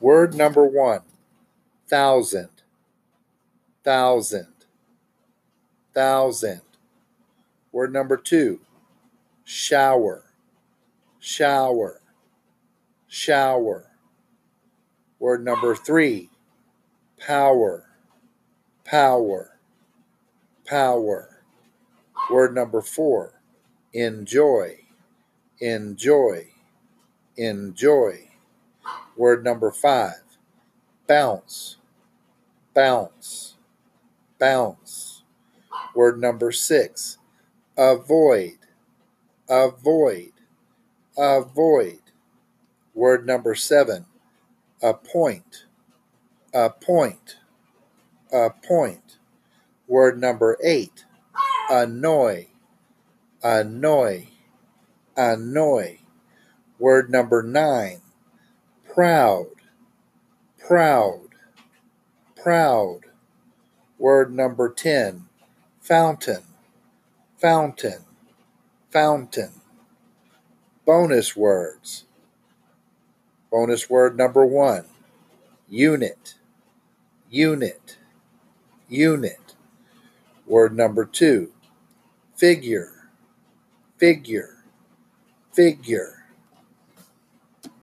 Word number one thousand, thousand, thousand. Word number two shower, shower, shower. Word number three power, power, power. Word number four enjoy, enjoy, enjoy. Word number five bounce, bounce, bounce. Word number six avoid, avoid, avoid. Word number seven appoint, appoint, appoint. Word number eight annoy, annoy, annoy. Word number nine proud, proud, proud. Word number 10, fountain, fountain, fountain. Bonus words. Bonus word number one, unit, unit, unit. Word number two, figure, figure, figure.